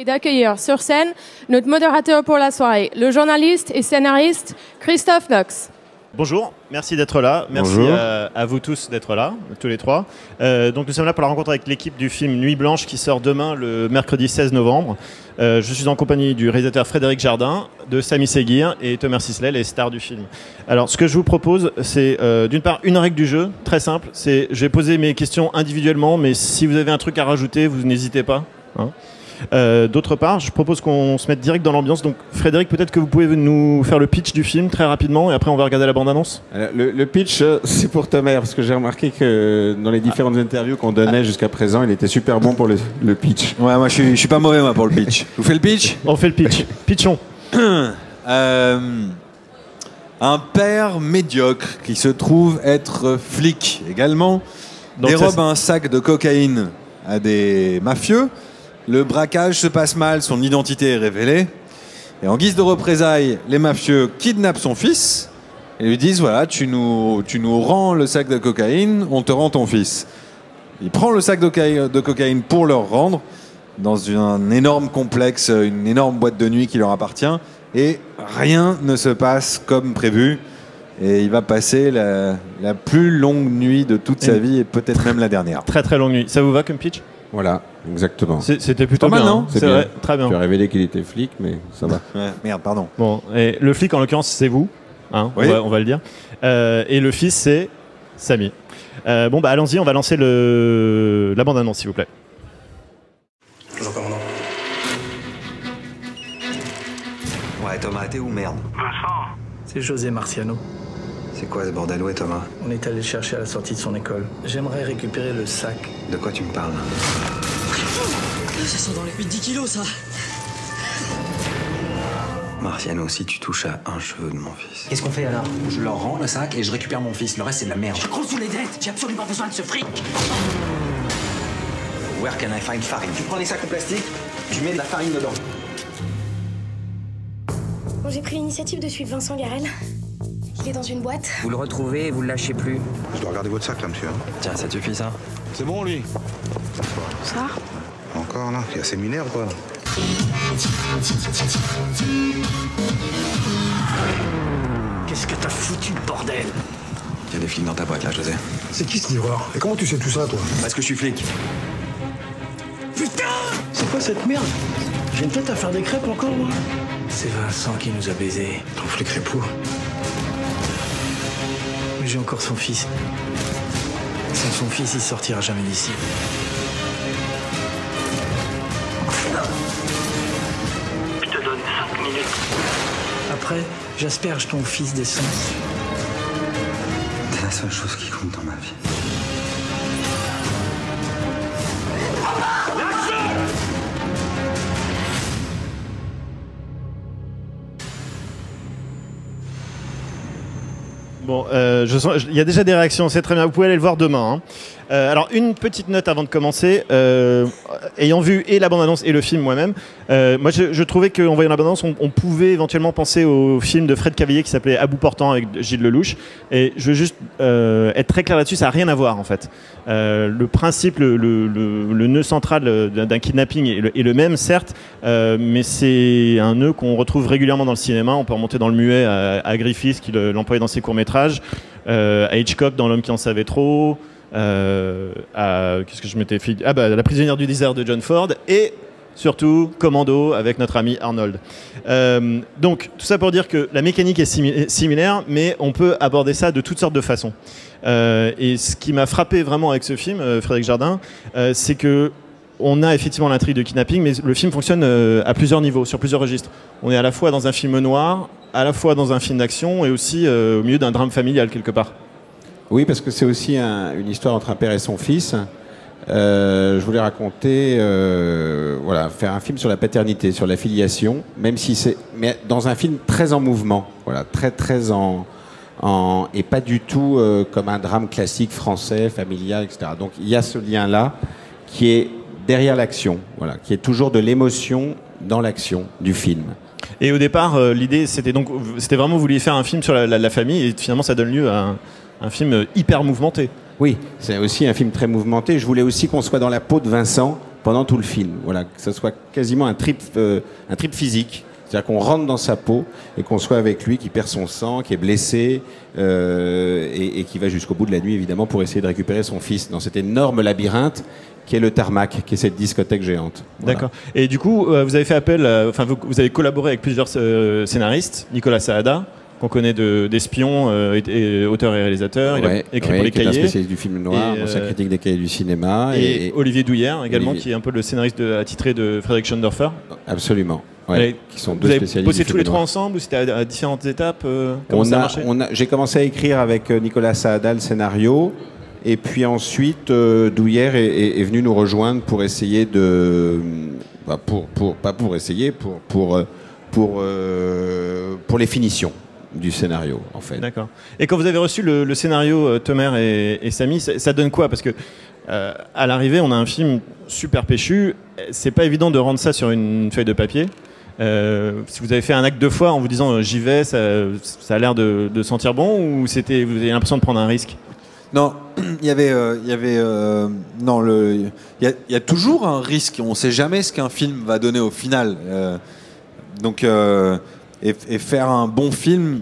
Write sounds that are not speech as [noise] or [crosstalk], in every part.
et d'accueillir sur scène notre modérateur pour la soirée, le journaliste et scénariste Christophe Knox. Bonjour, merci d'être là. Merci Bonjour. à, à vous tous d'être là, tous les trois. Euh, donc nous sommes là pour la rencontre avec l'équipe du film Nuit Blanche qui sort demain le mercredi 16 novembre. Euh, je suis en compagnie du réalisateur Frédéric Jardin, de Samy Seguir et Thomas Sisley, les stars du film. Alors ce que je vous propose, c'est euh, d'une part une règle du jeu, très simple. C'est je vais poser mes questions individuellement, mais si vous avez un truc à rajouter, vous n'hésitez pas. hein. Euh, D'autre part, je propose qu'on se mette direct dans l'ambiance. Donc, Frédéric, peut-être que vous pouvez nous faire le pitch du film très rapidement et après on va regarder la bande-annonce. Alors, Le, le pitch, euh, [laughs] c'est pour Thomas, parce que j'ai remarqué que dans les différentes interviews qu'on donnait jusqu'à présent, il était super bon pour le, le pitch. Ouais, moi je suis, je suis pas mauvais moi pour le pitch. [laughs] Vous fais le pitch? On fait le pitch. Pitchons. [clears throat] Euh, Un père médiocre qui se trouve être flic également Donc, dérobe un sac de cocaïne à des mafieux. Le braquage se passe mal, son identité est révélée. Et en guise de représailles, les mafieux kidnappent son fils et lui disent voilà, tu nous, tu nous rends le sac de cocaïne, on te rend ton fils. Il prend le sac de, cocaï- de cocaïne pour leur rendre dans un énorme complexe, une énorme boîte de nuit qui leur appartient. Et rien ne se passe comme prévu. Et il va passer la, la plus longue nuit de toute sa vie et peut-être même la dernière. Très très longue nuit. Ça vous va comme pitch? Voilà, exactement. C'était plutôt Pas mal, bien. non hein C'est bien. vrai, très bien. Tu as révélé qu'il était flic, mais ça va. [laughs] Ouais, merde, pardon. Bon, et le flic en l'occurrence, c'est vous. Hein, Oui. on, va, on va le dire. Euh, et le fils, c'est Samy. Euh, bon, bah allons-y, on va lancer le... la bande-annonce, s'il vous plaît. Bonjour, commandant. Ouais, Thomas, t'es où, merde? C'est José Marciano. C'est quoi ce bordel, ouais, Thomas On est allé le chercher à la sortie de son école. J'aimerais récupérer le sac. De quoi tu me parles Ça sent dans les 8-10 kilos, ça Marciano, si tu touches à un cheveu de mon fils. Qu'est-ce qu'on fait alors? Je leur rends le sac et je récupère mon fils. Le reste, c'est de la merde. Je croule sous les dettes J'ai absolument besoin de ce fric Where can I find farine? Tu prends des sacs en plastique, tu mets de la farine dedans. Bon, j'ai pris l'initiative de suivre Vincent Garel. Il est dans une boîte. Vous le retrouvez et vous le lâchez plus. Je dois regarder votre sac là, monsieur. Tiens, ça te suffit, ça C'est bon, lui Ça Encore là Il y a séminaire quoi là Qu'est-ce que t'as foutu, bordel Il y a des flics dans ta boîte, là, José. C'est qui ce livreur Et comment tu sais tout ça, toi Parce que je suis flic. C'est quoi cette merde J'ai une tête à faire des crêpes encore, moi C'est Vincent qui nous a baisés. Ton flic pour. J'ai encore son fils. Sans son fils, il sortira jamais d'ici. Je te donne 5 minutes. Après, j'asperge ton fils d'essence. C'est la seule chose qui compte dans ma vie. Bon, euh, il y a déjà des réactions, c'est très bien. Vous pouvez aller le voir demain. hein. Euh, alors, une petite note avant de commencer. Euh, ayant vu et la bande-annonce et le film moi-même, euh, moi je, trouvais qu'en voyant la bande-annonce, on, pouvait éventuellement penser au film de Fred Cavalier qui s'appelait À bout portant avec Gilles Lelouch. Et je veux juste être très clair là-dessus, ça n'a rien à voir en fait. Le principe, le, nœud central d'un kidnapping est le, même, certes, mais c'est un nœud qu'on retrouve régulièrement dans le cinéma. On peut remonter dans le muet à, à Griffith qui le- l'employait dans ses courts-métrages, à Hitchcock dans L'homme qui en savait trop, à qu'est-ce que je m'étais fait Ah bah La prisonnière du désert de John Ford et surtout Commando avec notre ami Arnold. Euh, donc tout ça pour dire que la mécanique est simi- similaire, mais on peut aborder ça de toutes sortes de façons. Euh, et ce qui m'a frappé vraiment avec ce film, euh, Frédéric Jardin, euh, c'est que on a effectivement l'intrigue de kidnapping, mais le film fonctionne euh, à plusieurs niveaux, sur plusieurs registres. On est à la fois dans un film noir, à la fois dans un film d'action et aussi euh, au milieu d'un drame familial quelque part. Oui, parce que c'est aussi un- une histoire entre un père et son fils. Euh, je voulais raconter, euh, voilà, faire un film sur la paternité, sur la filiation, même si c'est, mais dans un film très en mouvement, voilà, très très en, et pas du tout euh, comme un drame classique français, familial, etc. Donc il y a ce lien-là qui est derrière l'action, voilà, qui est toujours de l'émotion dans l'action du film. Et au départ, l'idée, c'était donc, c'était vraiment vous vouliez faire un film sur la famille, et finalement, ça donne lieu à un, film hyper mouvementé. Oui, c'est aussi un film très mouvementé. Je voulais aussi qu'on soit dans la peau de Vincent, pendant tout le film. Voilà, que ce soit quasiment un trip, euh, un trip physique. C'est-à-dire qu'on rentre dans sa peau et qu'on soit avec lui, qui perd son sang, qui est blessé euh, et, et qui va jusqu'au bout de la nuit, évidemment, pour essayer de récupérer son fils dans cet énorme labyrinthe qui est le tarmac, qui est cette discothèque géante. Voilà. D'accord. Et du coup, euh, vous avez fait appel, euh, enfin, vous, vous avez collaboré avec plusieurs euh, scénaristes. Nicolas Saada, qu'on connaît de- d'Espion, euh, et- et auteur et réalisateur. Il a Ouais, écrit ouais, pour les cahiers. spécialiste du film noir, Et, ancien euh, critique des cahiers du cinéma. Et, Et, Olivier Douillère également, Olivier. qui est un peu le scénariste de, attitré de Frédéric Schoendorfer. Absolument. Ouais, Et qui sont vous deux avez spécialistes. bossé tous les trois ensemble ou c'était à, à différentes étapes euh, On a a, on a- j'ai commencé à écrire avec euh, Nicolas Saada le scénario, et puis ensuite euh, Douillère est, venu nous rejoindre pour essayer de, bah, pour, pour, pas pour essayer, pour pour pour pour les finitions du scénario en fait. D'accord. Et quand vous avez reçu le, le scénario euh, Tomer et, et Samy, ça, ça donne quoi? Parce que euh, à l'arrivée, on a un film super péchu. C'est pas évident de rendre ça sur une feuille de papier. Euh, si vous avez fait un acte deux fois en vous disant euh, j'y vais, ça, ça a l'air de, de sentir bon ou c'était vous avez l'impression de prendre un risque? Non, [clears throat] il y avait, euh, il y avait, euh, non, le, il y, a- il y a toujours un risque. On ne sait jamais ce qu'un film va donner au final. Euh, donc, euh, et, faire un bon film,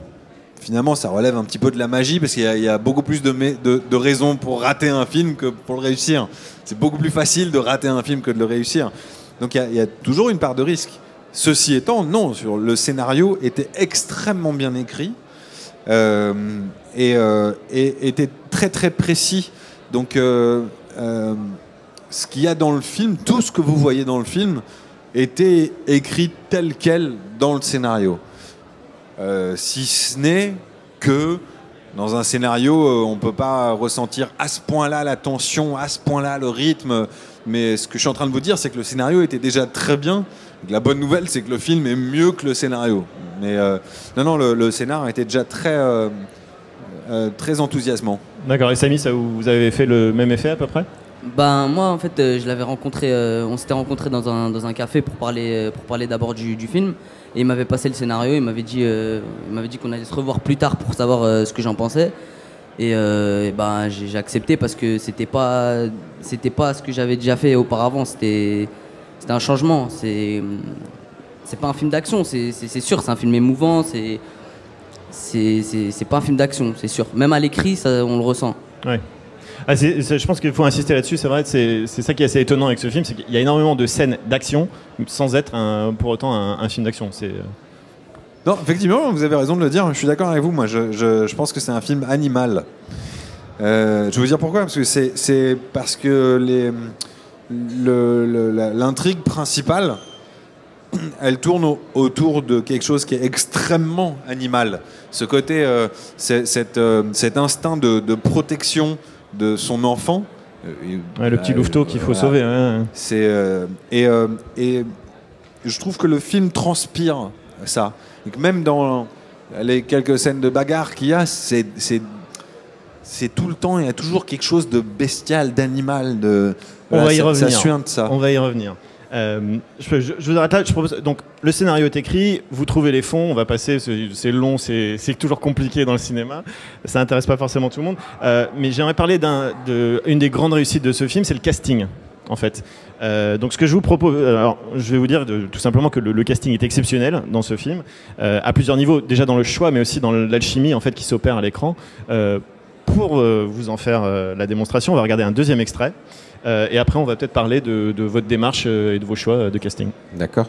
finalement, ça relève un petit peu de la magie parce qu'il y, a- beaucoup plus de, raisons pour rater un film que pour le réussir. C'est beaucoup plus facile de rater un film que de le réussir. Donc, il y a- toujours une part de risque. Ceci étant, non, sur le scénario était extrêmement bien écrit euh, et, euh, et était très très précis. Donc, euh, ce qu'il y a dans le film, tout ce que vous voyez dans le film, était écrit tel quel dans le scénario. Euh, si ce n'est que dans un scénario, euh, on ne peut pas ressentir à ce point-là la tension, à ce point-là le rythme. Mais ce que je suis en train de vous dire, c'est que le scénario était déjà très bien. La bonne nouvelle, c'est que le film est mieux que le scénario. Mais euh, non, non, le, le scénar était déjà très, très enthousiasmant. D'accord. Et Samy, vous avez fait le même effet à peu près? Ben moi en fait euh, je l'avais rencontré, euh, on s'était rencontré dans un, dans un café pour parler, euh, pour parler d'abord du, du film. Et il m'avait passé le scénario, il m'avait dit, dit qu'on allait se revoir plus tard pour savoir ce que j'en pensais. Et, ben j'ai accepté parce que c'était pas pas ce que j'avais déjà fait auparavant, c'était un changement, c'est c'est pas un film d'action, c'est sûr, c'est un film émouvant, c'est c'est pas un film d'action, c'est sûr. Même à l'écrit, on le ressent. Ah, je pense qu'il faut insister là-dessus, c'est vrai, c'est ça qui est assez étonnant avec ce film, c'est qu'il y a énormément de scènes d'action sans être pour autant un, film d'action. Euh, Non, effectivement, vous avez raison de le dire. Je suis d'accord avec vous. Moi, je, pense que c'est un film animal. Euh, je vais vous dire pourquoi. Parce que c'est parce que l'intrigue principale, [clears throat] elle tourne au- autour de quelque chose qui est extrêmement animal. Ce côté, euh, cet instinct de protection de son enfant. Euh, ouais, le petit euh, louveteau qu'il faut sauver. ouais. C'est euh, et, euh, et je trouve que le film transpire ça. Et que même dans les quelques scènes de bagarre qu'il y a, c'est c'est c'est tout le temps. Il y a toujours quelque chose de bestial, d'animal. De On voilà, va y ça- revenir. Ça suinte ça. On va y revenir. Euh, je, vous arrête là. Je propose, donc, le scénario est écrit, vous trouvez les fonds, on va passer, c'est long, c'est toujours compliqué dans le cinéma, ça intéresse pas forcément tout le monde. Euh, mais j'aimerais parler d'un- de une des grandes réussites de ce film, c'est le casting, en fait. Euh, donc ce que je vous propose, alors je vais vous dire tout simplement que le, le casting est exceptionnel dans ce film, à plusieurs niveaux, déjà dans le choix, mais aussi dans l'alchimie en fait qui s'opère à l'écran. Pour euh, vous en faire euh, la démonstration, on va regarder un deuxième extrait. Euh, et après, on va peut-être parler de, de votre démarche euh, et de vos choix euh, de casting. D'accord.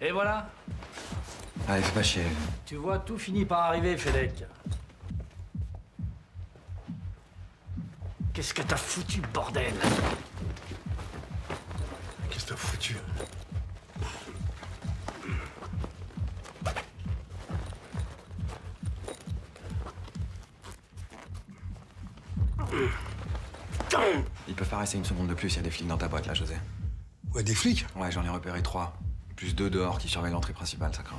Et voilà, Allez, fais pas chier. tu vois, tout finit par arriver, Fedec. Qu'est-ce que t'as foutu, bordel? Qu'est-ce que t'as foutu? Ils peuvent pas rester une seconde de plus, il y a des flics dans ta boîte là, José. Ouais, des flics Ouais, j'en ai repéré trois. Plus deux dehors qui surveillent l'entrée principale, ça craint.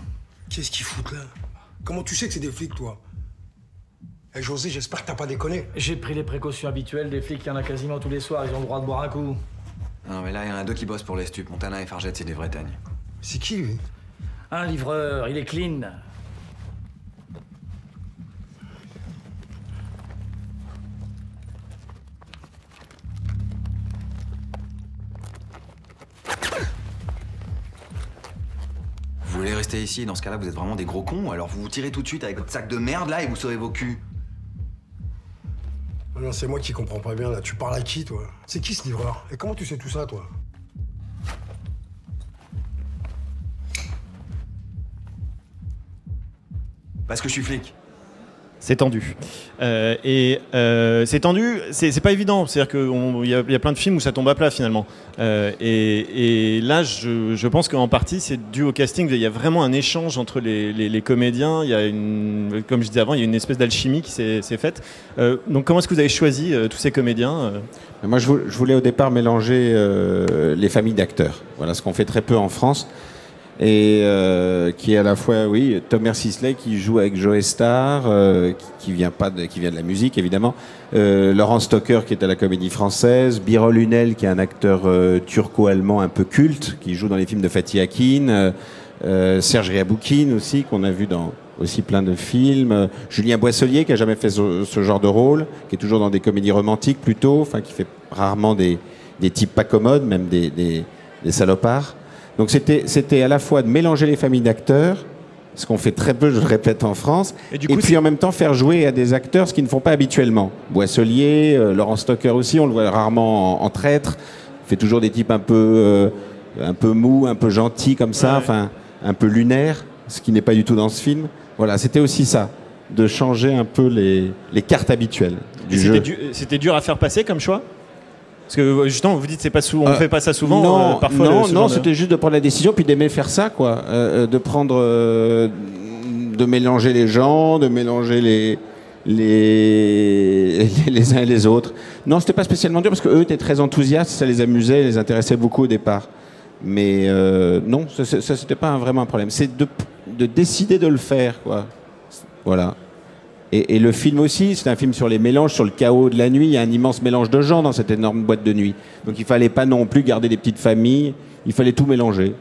Qu'est-ce qu'ils foutent là? Comment tu sais que c'est des flics, toi? Eh, José, j'espère que t'as pas déconné. J'ai pris les précautions habituelles des flics, il y en a quasiment tous les soirs, ils ont le droit de boire un coup. Non, mais là, il y en a deux qui bossent pour les stupes. Montana et Fargette, c'est des vrais teignes. C'est qui, lui? Un livreur, il est clean. Voulez rester ici, dans ce cas-là, vous êtes vraiment des gros cons, alors vous vous tirez tout de suite avec votre sac de merde là et vous sauvez vos culs. Non, c'est moi qui comprends pas bien là. Tu parles à qui, toi? C'est qui ce livreur? Et comment tu sais tout ça, toi? Parce que je suis flic. C'est tendu. Euh, et euh, c'est tendu, c'est pas évident. C'est-à-dire qu'il y, y a plein de films où ça tombe à plat finalement. Euh, et, et là, je, pense qu'en partie, c'est dû au casting. Il y a vraiment un échange entre les, les- comédiens. Il y a une, comme je disais avant, il y a une espèce d'alchimie qui s'est faite. Donc, comment est-ce que vous avez choisi tous ces comédiens Moi, je vou- je voulais au départ mélanger les familles d'acteurs. Voilà ce qu'on fait très peu en France. Et euh, qui est à la fois, oui, Thomas Sisley qui joue avec Joe Star, euh, qui, qui vient pas de, qui vient de la musique évidemment, euh, Laurent Stocker qui est à la Comédie Française, Birol Hunel qui est un acteur euh, turco-allemand un peu culte, qui joue dans les films de Fatih Akin, euh, euh, Serge Riaboukine aussi qu'on a vu dans aussi plein de films, Julien Boisselier qui a jamais fait ce, ce genre de rôle, qui est toujours dans des comédies romantiques plutôt, enfin qui fait rarement des, des types pas commodes, même des, des, des salopards. Donc c'était c'était à la fois de mélanger les familles d'acteurs, ce qu'on fait très peu, je le répète, en France, Et et, du coup, puis en même temps faire jouer à des acteurs ce qu'ils ne font pas habituellement. Boisselier, euh, Laurent Stocker aussi, on le voit rarement en, en traître, il fait toujours des types un peu, euh, un peu mous, un peu gentils comme ça, Ouais. enfin un peu lunaires, ce qui n'est pas du tout dans ce film. Voilà, c'était aussi ça, de changer un peu les, les cartes habituelles du- c'était dur à faire passer comme choix? Parce que euh, justement, vous dites c'est pas souvent, on Euh, fait pas ça souvent. Non, euh, parfois, non, non, de- c'était juste de prendre la décision puis d'aimer faire ça, quoi. Euh, de prendre, de mélanger les gens, de mélanger les les, les uns et les autres. Non, c'était pas spécialement dur parce que eux étaient très enthousiastes, ça les amusait, les intéressait beaucoup au départ. Mais non, ça, ça, ça, c'était pas un- vraiment un problème. C'est de, de décider de le faire, quoi. Voilà. Et, et le film aussi, c'est un film sur les mélanges, sur le chaos de la nuit. Il y a un immense mélange de gens dans cette énorme boîte de nuit. Donc il fallait pas non plus garder des petites familles. Il fallait tout mélanger.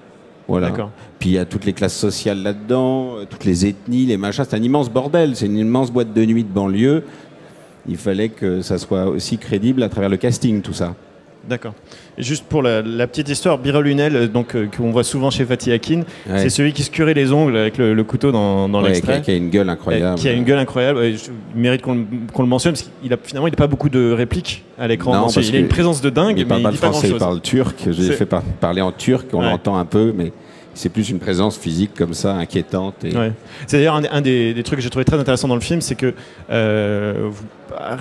Voilà. Puis il y a toutes les classes sociales là-dedans, euh, toutes les ethnies, les machins. C'est un immense bordel. C'est une immense boîte de nuit de banlieue. Il fallait que ça soit aussi crédible à travers le casting, tout ça. D'accord. Juste pour la, la petite histoire, Birol Hunel, euh, donc euh, qu'on voit souvent chez Fatih Akin, Ouais. c'est celui qui se curait les ongles avec le, le couteau dans, dans Ouais, l'extrait. qui, a, qui a une gueule incroyable. Qui a une gueule incroyable. Je- Il mérite qu'on le- mentionne parce qu'il a finalement il n'a pas beaucoup de répliques à l'écran. Il a une présence de dingue, Il mais parle il pas dit le pas français, il parle turc. Je l'ai C'est- fait par- parler en turc, on Ouais. l'entend un peu, mais c'est plus une présence physique comme ça, inquiétante. Et... Ouais. C'est d'ailleurs un, des- un des, des trucs que j'ai trouvé très intéressant dans le film, c'est que euh,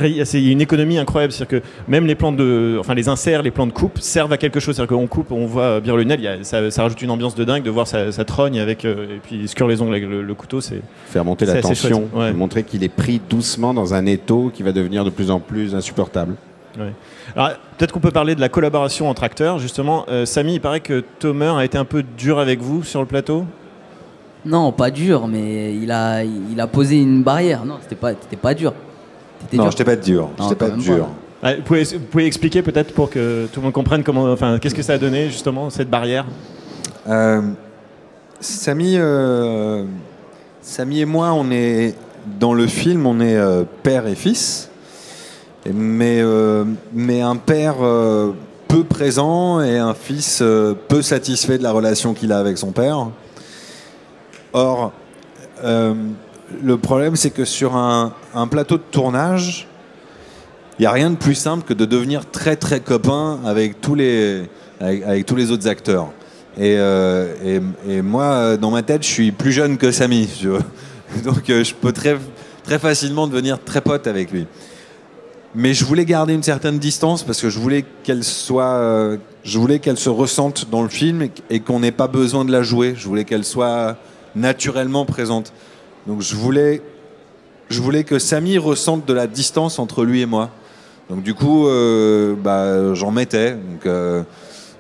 il y a une économie incroyable, c'est-à-dire que même les plans de, enfin les inserts, les plans de coupe servent à quelque chose, c'est-à-dire qu'on coupe, on voit bien le ça, ça rajoute une ambiance de dingue de voir sa, sa trogne avec euh, et puis il se cure les ongles avec le, le couteau, c'est Faire monter la tension. Ouais. montrer qu'il est pris doucement dans un étau qui va devenir de plus en plus insupportable. Ouais. Alors, peut-être qu'on peut parler de la collaboration entre acteurs. Justement, Euh, Samy, il paraît que Tomer a été un peu dur avec vous sur le plateau. Non, pas dur, mais il a, il a posé une barrière. Non, c'était pas, c'était pas dur. T'étais Non, dur j'étais pas dur. Non, J'étais pas dur. Ouais, vous, pouvez, vous pouvez expliquer peut-être pour que tout le monde comprenne comment, enfin, qu'est-ce que ça a donné justement cette barrière? Euh, Samy, euh, Samy et moi, on est dans le film, on est euh, père et fils, mais, euh, mais un père euh, peu présent et un fils euh, peu satisfait de la relation qu'il a avec son père. Or, le problème, c'est que sur un, plateau de tournage, il n'y a rien de plus simple que de devenir très très copain avec tous les, avec, tous les autres acteurs. Et, moi, dans ma tête, je suis plus jeune que Samy. [laughs] Donc je peux très, très facilement devenir très pote avec lui. Mais je voulais garder une certaine distance parce que je voulais qu'elle soit, euh, je voulais qu'elle se ressente dans le film et, qu'on n'ait pas besoin de la jouer. Je voulais qu'elle soit naturellement présente. Donc je voulais, je voulais que Samy ressente de la distance entre lui et moi. Donc du coup, euh, bah, j'en mettais.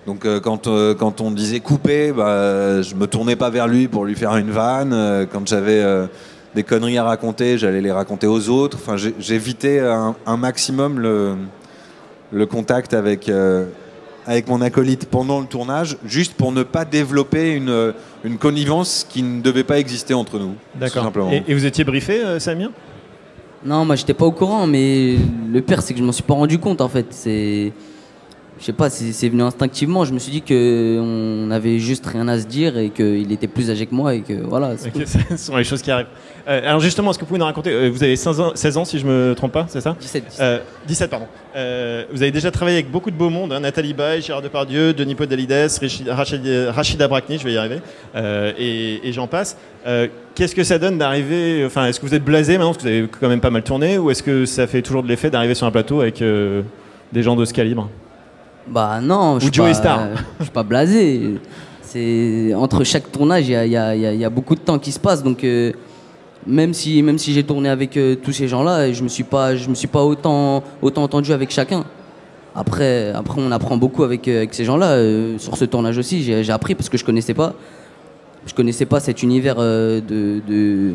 Donc, euh, quand, quand on disait couper, bah, je me tournais pas vers lui pour lui faire une vanne. Quand j'avais des conneries à raconter, j'allais les raconter aux autres. Enfin, j'ai- j'évitais un, un maximum le, le contact avec, euh, avec mon acolyte pendant le tournage, juste pour ne pas développer une, une connivence qui ne devait pas exister entre nous. D'accord. et vous étiez briefé, euh, Samir? Non, moi j'étais pas au courant, mais le pire c'est que je m'en suis pas rendu compte en fait. C'est, je sais pas, c'est venu instinctivement. Je me suis dit que on avait juste rien à se dire et qu'il était plus âgé que moi et que voilà. [laughs] ce sont les choses qui arrivent. Euh, alors justement, est-ce que vous pouvez nous raconter euh, Vous avez 16 ans, 16 ans, si je me trompe pas, c'est ça? 17. 17, pardon. Euh, vous avez déjà travaillé avec beaucoup de beau monde, hein, Nathalie Baye, Gérard Depardieu, Denis Podalides, Richi- Rachid- Rachida Brakni, je vais y arriver, et, et j'en passe. Qu'est-ce que ça donne d'arriver Enfin, est-ce que vous êtes blasé maintenant parce que vous avez quand même pas mal tourné, ou est-ce que ça fait toujours de l'effet d'arriver sur un plateau avec des gens de ce calibre? Bah non, je suis pas-. Je suis pas blasé. C'est entre chaque tournage, il y a, il y a- il y a- il y a beaucoup de temps qui se passe, donc euh, même si même si j'ai tourné avec euh, tous ces gens-là, je me suis pas je me suis pas autant autant entendu avec chacun. Après après on apprend beaucoup avec euh, avec ces gens-là. sur ce tournage aussi, j'ai j'ai appris parce que je connaissais pas. Je connaissais pas cet univers de, de,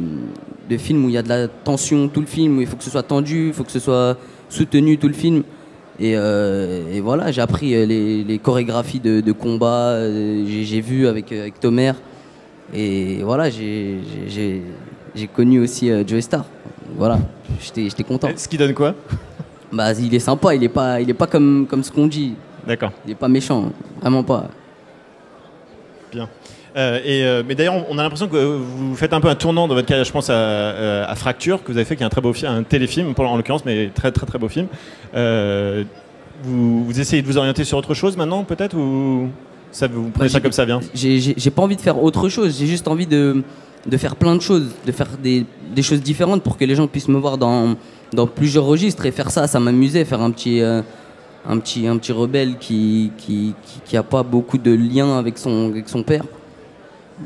de film où il y a de la tension tout le film, où il faut que ce soit tendu, il faut que ce soit soutenu tout le film. Et, euh, et voilà, j'ai appris euh, les, les chorégraphies de, de combat, euh, j'ai vu avec, avec Tomer. Et voilà, j'ai- j'ai j'ai- j'ai connu aussi euh, Joey Star. Voilà, j'étais j'étais content. Ce qui donne quoi? Bah, il est sympa, il est pas, il est pas comme, comme ce qu'on dit. D'accord. Il est pas méchant, vraiment pas. Bien. Euh, et, euh, mais d'ailleurs, on a l'impression que vous faites un peu un tournant dans votre carrière. Je pense à, euh, à Fracture, que vous avez fait, qui est un très beau film, un téléfilm pour- en l'occurrence, mais très très très beau film. Euh, vous, vous essayez de vous orienter sur autre chose maintenant, peut-être, ou ça, vous prenez ça comme ça vient? J'ai pas envie de faire autre chose, j'ai juste envie de, de faire plein de choses, de faire des, des choses différentes pour que les gens puissent me voir dans, dans plusieurs registres et faire ça, ça m'amusait, faire un petit, un petit, un petit rebelle qui, qui, qui, qui a pas beaucoup de liens avec son, avec son père.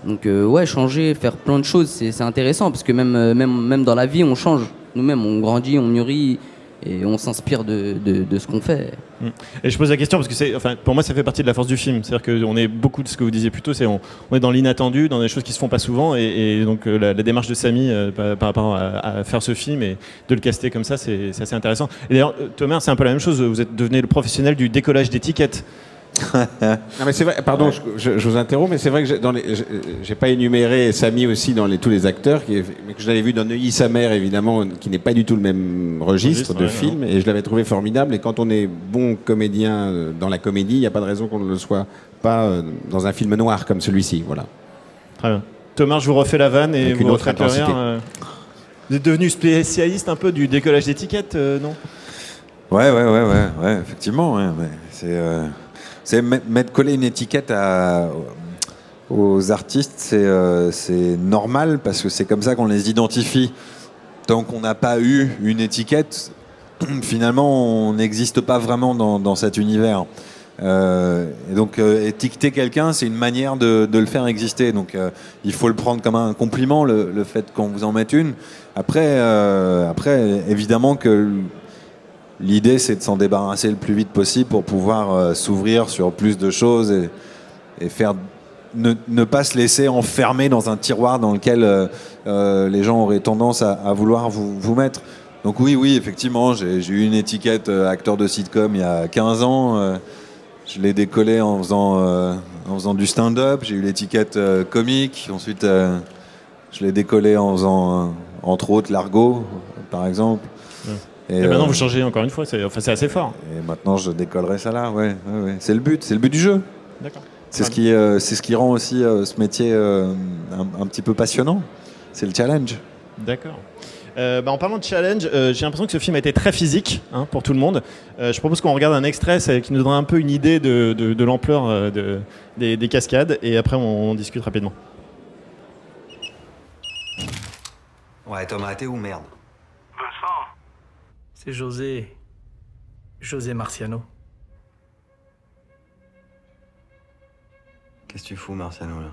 Donc euh, ouais, changer, faire plein de choses, c'est intéressant parce que même, euh, même, même dans la vie, on change. Nous-mêmes, on grandit, on mûrit et on s'inspire de, de, de ce qu'on fait. Mm. Et je pose la question parce que enfin, pour moi, ça fait partie de la force du film. C'est-à-dire qu'on est beaucoup de ce que vous disiez plus tôt, c'est on, on est dans l'inattendu, dans des choses qui se font pas souvent, et, donc euh, la, démarche de Samy par, rapport à, à faire ce film et de le caster comme ça, c'est, assez intéressant. Et d'ailleurs, Thomas, c'est un peu la même chose. Vous êtes devenu le professionnel du décollage d'étiquettes. [laughs] Non, mais c'est vrai, pardon, je, je- je vous interromps, mais c'est vrai que j'ai- pas énuméré Samy aussi dans les, tous les acteurs, qui, mais que je l'avais vu dans Neuilly sa mère évidemment, qui n'est pas du tout le même registre, Registre, de ouais, film, et je l'avais trouvé formidable. Et quand on est bon comédien euh, dans la comédie, il n'y a pas de raison qu'on ne le soit pas euh, dans un film noir comme celui-ci, voilà. Très bien. Thomas, je vous refais la vanne et Avec vous une autre retraitez rien, euh. Vous êtes devenu spécialiste un peu du décollage d'étiquettes, euh, non? Ouais, ouais, ouais, ouais, ouais, effectivement. ouais, ouais. C'est, euh, c'est met- mettre coller une étiquette aux artistes, c'est, euh, normal parce que c'est comme ça qu'on les identifie. Tant qu'on n'a pas eu une étiquette, [clears throat] finalement, on n'existe pas vraiment dans, cet univers. Euh, et donc, euh, étiqueter quelqu'un, c'est une manière de, le faire exister. Donc, euh, il faut le prendre comme un compliment, le, fait qu'on vous en mette une. Après, après évidemment que L'idée, c'est de s'en débarrasser le plus vite possible pour pouvoir euh, s'ouvrir sur plus de choses et, faire ne, pas se laisser enfermer dans un tiroir dans lequel euh, euh, les gens auraient tendance à, vouloir vous, mettre. Donc oui, oui, effectivement, j'ai eu une étiquette acteur de sitcom il y a 15 ans. je l'ai décollé en faisant, en faisant du stand-up. J'ai eu l'étiquette comique. Ensuite, je l'ai décollé en faisant, entre autres, l'argot, par exemple. Et, maintenant, euh, vous changez encore une fois, c'est, enfin, assez fort. et maintenant, je décollerai ça là, ouais. ouais, ouais. C'est le but, c'est le but du jeu. D'accord. C'est ce qui, euh, c'est ce qui rend aussi euh, ce métier euh, un, un petit peu passionnant. C'est le challenge. D'accord. Euh, bah, en parlant de challenge, euh, j'ai l'impression que ce film a été très physique hein, pour tout le monde. Euh, je propose qu'on regarde un extrait qui nous donne un peu une idée de, de- de l'ampleur euh, de- des, des cascades et après on, on discute rapidement. Ouais, Thomas, t'es où, merde? C'est José. José Marciano. Qu'est-ce que tu fous, Marciano, là?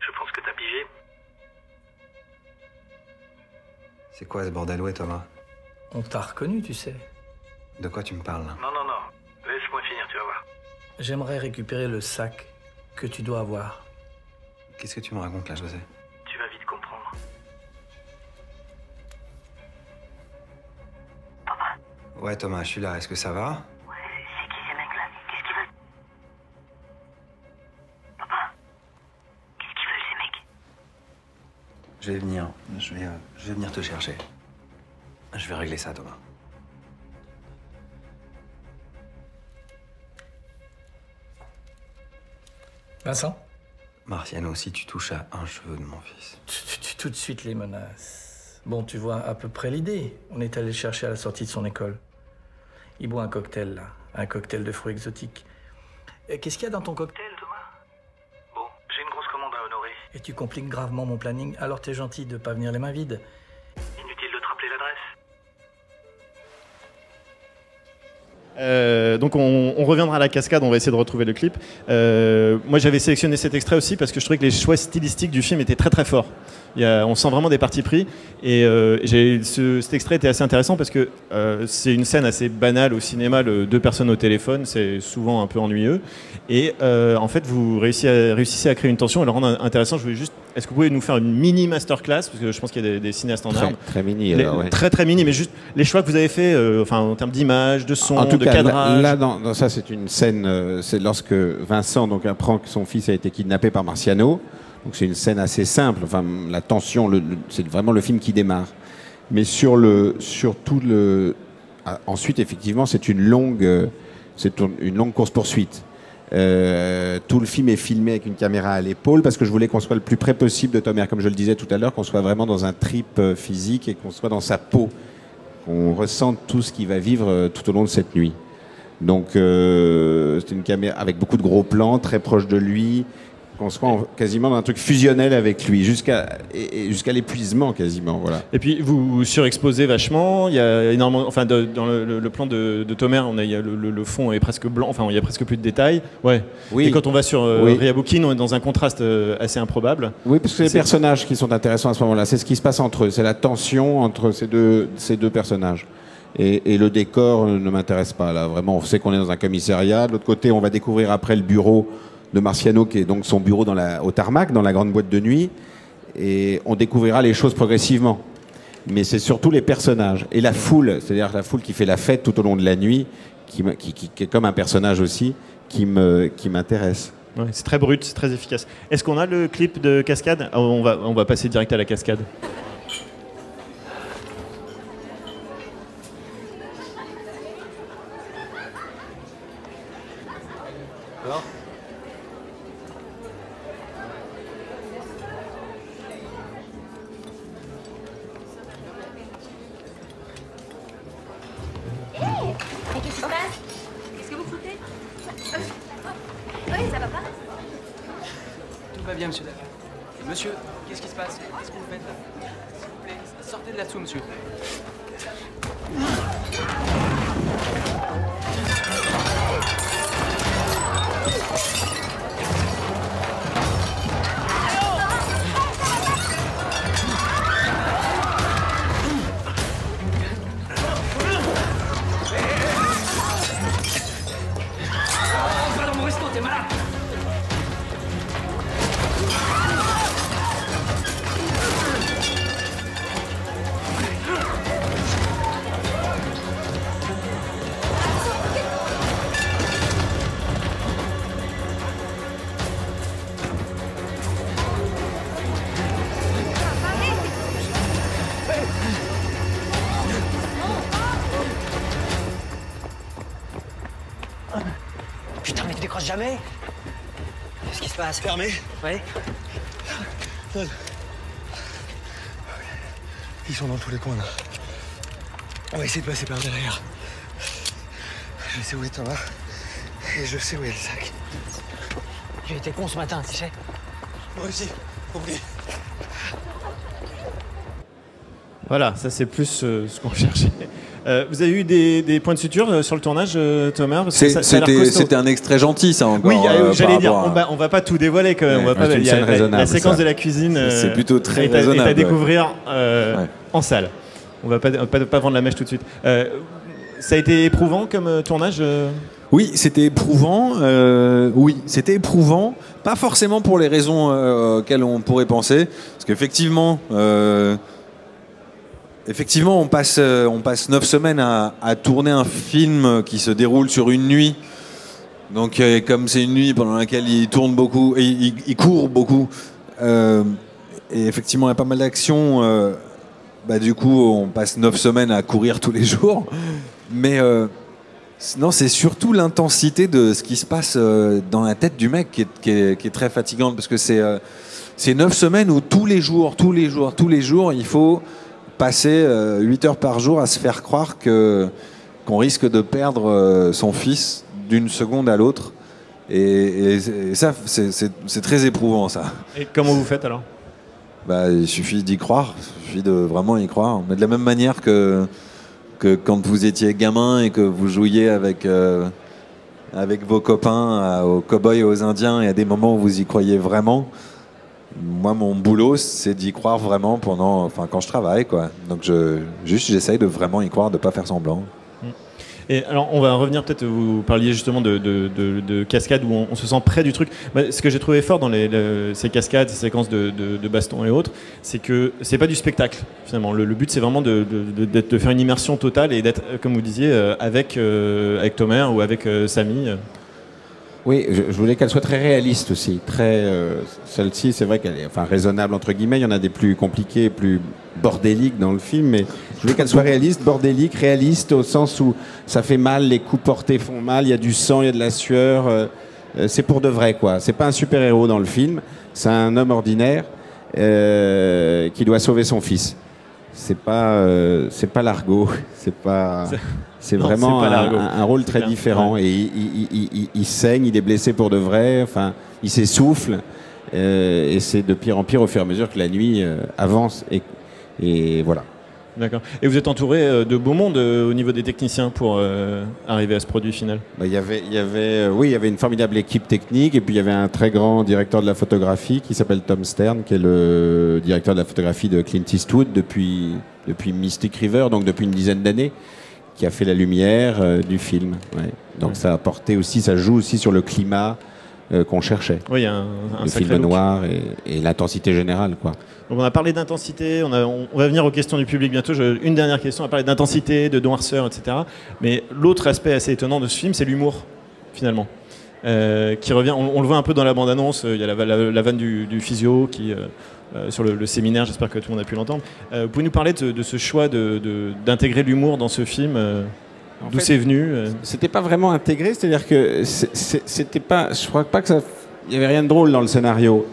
Je pense que t'as pigé. C'est quoi ce bordel, ouais, Thomas? On t'a reconnu, tu sais. De quoi tu me parles, là? Non, non, non. Laisse-moi finir, tu vas voir. J'aimerais récupérer le sac que tu dois avoir. Qu'est-ce que tu me racontes, là, José? Ouais, Thomas, je suis là. Est-ce que ça va? Ouais, c'est qui ces mecs-là Qu'est-ce qu'ils veulent Papa Qu'est-ce qu'ils veulent ces mecs Je vais venir. Je vais, euh, je vais venir te chercher. Je vais régler ça, Thomas. Vincent? Marciano, si tu touches à un cheveu de mon fils. Tout de suite les menaces. Bon, tu vois à peu près l'idée. On est allé le chercher à la sortie de son école. Il boit un cocktail, là. Un cocktail de fruits exotiques. Et Qu'est-ce qu'il y a dans ton cocktail, Thomas? Bon, j'ai une grosse commande à honorer. Et tu compliques gravement mon planning, alors t'es gentil de pas venir les mains vides. Euh, donc on, on reviendra à la cascade, on va essayer de retrouver le clip. Euh, moi j'avais sélectionné cet extrait aussi parce que je trouvais que les choix stylistiques du film étaient très très forts. Il y a- on sent vraiment des partis pris et euh, ce- cet extrait était assez intéressant parce que c'est une scène assez banale au cinéma, le, deux personnes au téléphone, c'est souvent un peu ennuyeux et en fait vous réussissez à, réussissez à créer une tension et le rendre intéressant. Je voulais juste, est-ce que vous pouvez nous faire une mini masterclass? Parce que je pense qu'il y a des, des cinéastes en Très- armes. très mini, Les- alors, ouais. Très très mini, mais juste les choix que vous avez fait, enfin en termes d'image, de son, En tout de cas, là, dans, dans ça, c'est une scène. euh, c'est lorsque Vincent donc apprend que son fils a été kidnappé par Marciano. Donc c'est une scène assez simple. Enfin, la tension, c'est vraiment le film qui démarre. Mais sur le, sur tout le. ah, ensuite, effectivement, c'est une longue, euh, c'est longue course poursuite. Euh, tout le film est filmé avec une caméra à l'épaule parce que je voulais qu'on soit le plus près possible de Tom. Comme je le disais tout à l'heure, qu'on soit vraiment dans un trip physique et qu'on soit dans sa peau, qu'on ressente tout ce qu'il va vivre tout au long de cette nuit. Donc euh, c'est une caméra avec beaucoup de gros plans, très proche de lui, qu'on soit en- quasiment dans un truc fusionnel avec lui, jusqu'à jusqu'à l'épuisement quasiment. Voilà. Et puis vous, vous surexposez vachement. Il y a énormément, enfin de- dans le, le- le plan de, de Tomer, on a, il y a le, fond est presque blanc. Enfin, il y a presque plus de détails. Ouais. Oui. Et quand on va sur euh, Oui. On est dans un contraste euh, assez improbable. Oui, parce que c'est les personnages qui sont intéressants à ce moment-là. C'est ce qui se passe entre eux. C'est la tension entre ces deux, ces deux personnages. Et, le décor ne m'intéresse pas. Là, vraiment, on sait qu'on est dans un commissariat. De l'autre côté, on va découvrir après le bureau de Marciano, qui est donc son bureau au tarmac, dans la grande boîte de nuit. Et on découvrira les choses progressivement. Mais c'est surtout les personnages et la foule, c'est-à-dire la foule qui fait la fête tout au long de la nuit, qui, est comme un personnage aussi, qui m'intéresse. C'est très brut, c'est très efficace. Est-ce qu'on a le clip de cascade? Ah, on va, on va passer direct à la cascade. Jamais Qu'est-ce qui se passe? Fermé Oui Ils sont dans tous les coins là. On va essayer de passer par derrière. Je sais où est Thomas. Et je sais où est le sac. J'ai été con ce matin, tu sais. Moi aussi, compris. Voilà, ça c'est plus euh, ce qu'on [laughs] cherchait. Euh, vous avez eu des, des points de suture euh, sur le tournage, euh, Thomas C'était un extrait gentil, ça encore. Oui, euh, euh, j'allais dire, on à- va, on va pas tout dévoiler quand même. Ouais, on va pas, il y a la- séquence ça. de la cuisine. C'est- plutôt très est à- est à raisonnable, ouais. découvrir en salle. On va pas, pas, pas vendre la mèche tout de suite. Ça a été éprouvant comme tournage Oui, c'était éprouvant. euh, oui, c'était éprouvant. Pas forcément pour les raisons euh, auxquelles on pourrait penser, parce qu'effectivement, euh, effectivement, on passe, euh, on passe neuf semaines à, tourner un film qui se déroule sur une nuit. Donc, euh, comme c'est une nuit pendant laquelle il tourne beaucoup, il, court beaucoup, euh, et effectivement, il y a pas mal d'actions. bah, du coup, on passe neuf semaines à courir tous les [laughs] jours. Mais Non, c'est surtout l'intensité de ce qui se passe dans la tête du mec qui est, qui est- très fatigante parce que c'est euh, c'est neuf semaines où tous les jours, tous les jours, tous les jours, il faut passer euh, 8 heures par jour à se faire croire que qu'on risque de perdre euh, son fils d'une seconde à l'autre. Et, et- et ça, c'est- très éprouvant, ça. Et comment vous faites alors? Bah, il suffit d'y croire, il suffit de vraiment y croire. Mais de la même manière que, que quand vous étiez gamin et que vous jouiez avec, euh, avec vos copains à- aux cow-boys et aux indiens, et à des moments où vous y croyez vraiment, moi, mon boulot, c'est d'y croire vraiment pendant, enfin, quand je travaille, quoi. Donc, je, juste, j'essaye de vraiment y croire, de pas faire semblant. Et alors, on va revenir peut-être, vous parliez justement de, de, de- de cascades où on, se sent près du truc. Moi, ce que j'ai trouvé fort dans ces cascades, ces séquences de, baston et autres, c'est que c'est pas du spectacle finalement. Le, but, c'est vraiment de faire une immersion totale et d'être, euh, comme vous disiez, euh, avec, euh, avec Thomas ou avec euh, Samy. Oui, je, je voulais qu'elle soit très réaliste aussi. Très, euh, celle-ci, c'est vrai qu'elle est enfin, raisonnable entre guillemets. Il y en a des plus compliquées, plus bordéliques dans le film, mais je voulais qu'elle soit réaliste, bordélique, réaliste au sens où ça fait mal, les coups portés font mal, il y a du sang, il y a de la sueur. euh, euh, c'est pour de vrai, quoi. C'est pas un super héros dans le film. C'est un homme ordinaire qui doit sauver son fils. C'est pas, euh, c'est pas l'argot. [laughs] C'est pas. C'est- [laughs] vraiment pas un, rôle très clair. différent. Ouais. Et il, il- il- il- il saigne, il est blessé pour de vrai. Enfin, il s'essouffle. euh, et c'est de pire en pire au fur et à mesure que la nuit euh, avance. Et, et voilà. D'accord. Et vous êtes entouré euh, de beau monde euh, au niveau des techniciens pour euh, arriver à ce produit final? Bah, Il y avait, il y avait, oui, il y avait une formidable équipe technique et puis il y avait un très grand directeur de la photographie qui s'appelle Tom Stern, qui est le directeur de la photographie de Clint Eastwood depuis, depuis Mystic River, donc depuis une dizaine d'années, qui a fait la lumière euh, du film. ouais. Donc ça a porté aussi, ça joue aussi sur le climat euh, qu'on cherchait. Oui, un, un le film look. noir et, et l'intensité générale, quoi. Donc on a parlé d'intensité, on, a- on- on va venir aux questions du public bientôt. Je- une dernière question, on a parlé d'intensité, de noirceur, etc. Mais l'autre aspect assez étonnant de ce film, c'est l'humour, finalement. Euh, qui revient, on, on le voit un peu dans la bande-annonce, euh, il y a la, la- la vanne du, du physio qui, euh, sur le, le séminaire, j'espère que tout le monde a pu l'entendre. Vous pouvez nous parler de, de ce choix de- de- d'intégrer l'humour dans ce film D'où c'est venu euh C'était pas vraiment intégré, c'est-à-dire que c'était pas. Je crois pas que ça. Il y avait rien de drôle dans le scénario.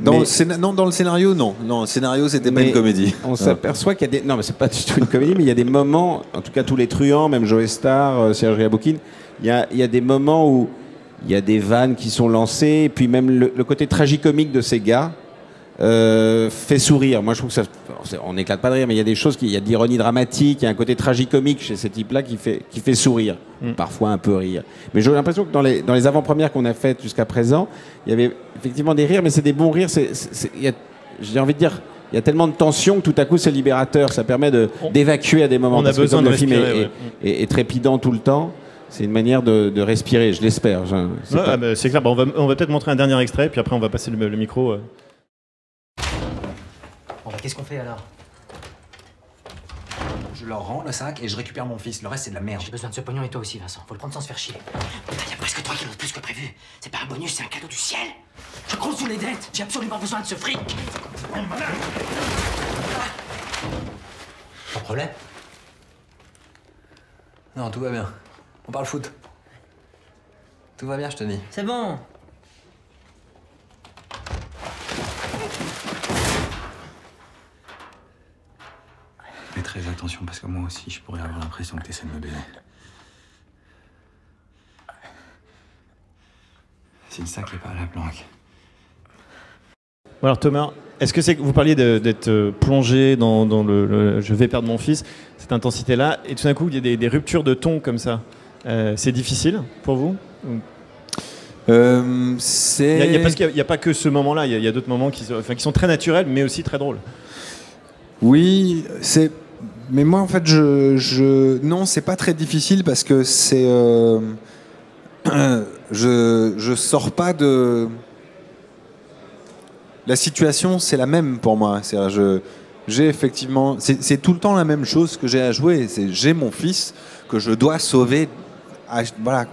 Dans Mais- le scéna- non, dans le scénario, non. Non, le scénario, c'était pas une comédie. On s'aperçoit qu'il y a des. Non, mais c'est pas du tout une comédie, mais il y a des moments, en tout cas tous les truands, même Joe Star, euh, Serge Riaboukine, il y a, il y a des moments où il y a des vannes qui sont lancées, et puis même le, le côté tragicomique de ces gars euh, fait sourire. Moi, je trouve que ça. On n'éclate pas de rire, mais il y a des choses, qui- il y a de l'ironie dramatique, il y a un côté tragicomique chez ces types-là qui fait, qui fait sourire, parfois un peu rire. Mais j'ai l'impression que dans les, dans les avant-premières qu'on a faites jusqu'à présent, il y avait effectivement des rires, mais c'est des bons rires. J'ai envie de dire. Il y a tellement de tension que tout à coup c'est libérateur, ça permet de- d'évacuer à des moments. on a besoin de le film respirer, est, ouais. est- est trépidant tout le temps, c'est une manière de, de respirer, je l'espère. je- c'est Ouais, pas- ah bah, C'est clair, Bah, on va, on va peut-être montrer un dernier extrait, puis après on va passer le, le micro. euh. Qu'est-ce qu'on fait alors Je leur rends le sac et je récupère mon fils. Le reste, c'est de la merde. J'ai besoin de ce pognon et toi aussi, Vincent. Faut le prendre sans se faire chier. Putain, y a presque 3 kilos de plus que prévu. C'est pas un bonus, c'est un cadeau du ciel. Je croule sous les dettes. J'ai absolument besoin de ce fric. Pas de problème Non, tout va bien. On parle foot. Tout va bien, je te dis. C'est bon. Très attention parce que moi aussi, je pourrais avoir l'impression que t'essaies de me baiser. Si le sac est pas à la planque. Bon, Alors Thomas, est-ce que c'est que vous parliez d'être euh, plongé dans, dans le, le je vais perdre mon fils, cette intensité-là, et tout d'un coup il y a des, des ruptures de ton comme ça. Euh, c'est difficile pour vous Ou- Euh, Il c'est. y a- il y a- Parce qu'il n'y a, pas que ce moment-là, il y a, il y a d'autres moments qui, sont- enfin, qui sont très naturels, mais aussi très drôles. Oui, c'est. Mais moi, en fait, je, je... non, c'est pas très difficile parce que c'est. euh, [clears throat] je, je sors pas de. La situation, c'est la même pour moi. Je, j'ai effectivement, c'est, c'est tout le temps la même chose que j'ai à jouer. C'est j'ai mon fils que je dois sauver. voilà,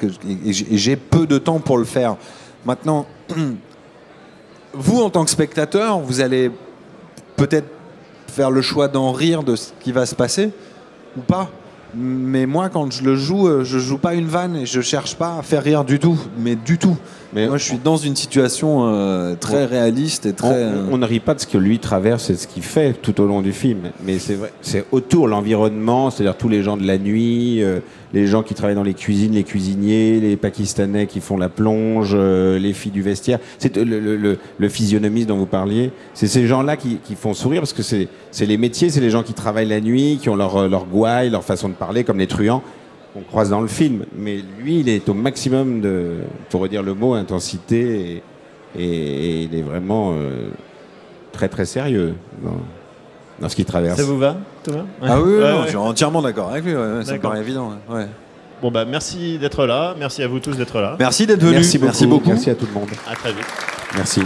et j'ai peu de temps pour le faire. Maintenant, [clears throat] vous en tant que spectateur, vous allez peut-être faire le choix d'en rire de ce qui va se passer ou pas. Mais moi, quand je le joue, euh, je joue pas une vanne et je cherche pas à faire rire du tout, mais du tout. Mais moi, je suis dans une situation euh, très réaliste et très. euh, on- ne rit pas de ce que lui traverse et de ce qu'il fait tout au long du film. Mais c'est vrai, c'est autour l'environnement, c'est-à-dire tous les gens de la nuit, euh, les gens qui travaillent dans les cuisines, les cuisiniers, les Pakistanais qui font la plonge, euh, les filles du vestiaire. C'est le, le, le- le physionomiste dont vous parliez. C'est ces gens-là qui, qui font sourire parce que c'est les métiers, c'est les gens qui travaillent la nuit, qui ont leur, leur gouaille, leur façon de parler, comme les truands qu'on croise dans le film. Mais lui, il est au maximum de, pour redire le mot, intensité et, et- et il est vraiment euh, très très sérieux dans, dans ce qu'il traverse. Ça vous va, Thomas? Ah oui, oui, Ouais, non, ouais. je suis entièrement d'accord avec lui. ouais, ouais, ça me paraît évident. ouais, ouais. Bon bah merci d'être là, merci à vous tous d'être là. Merci d'être venus. Merci beaucoup. Merci beaucoup. Merci à tout le monde. À très vite. Merci.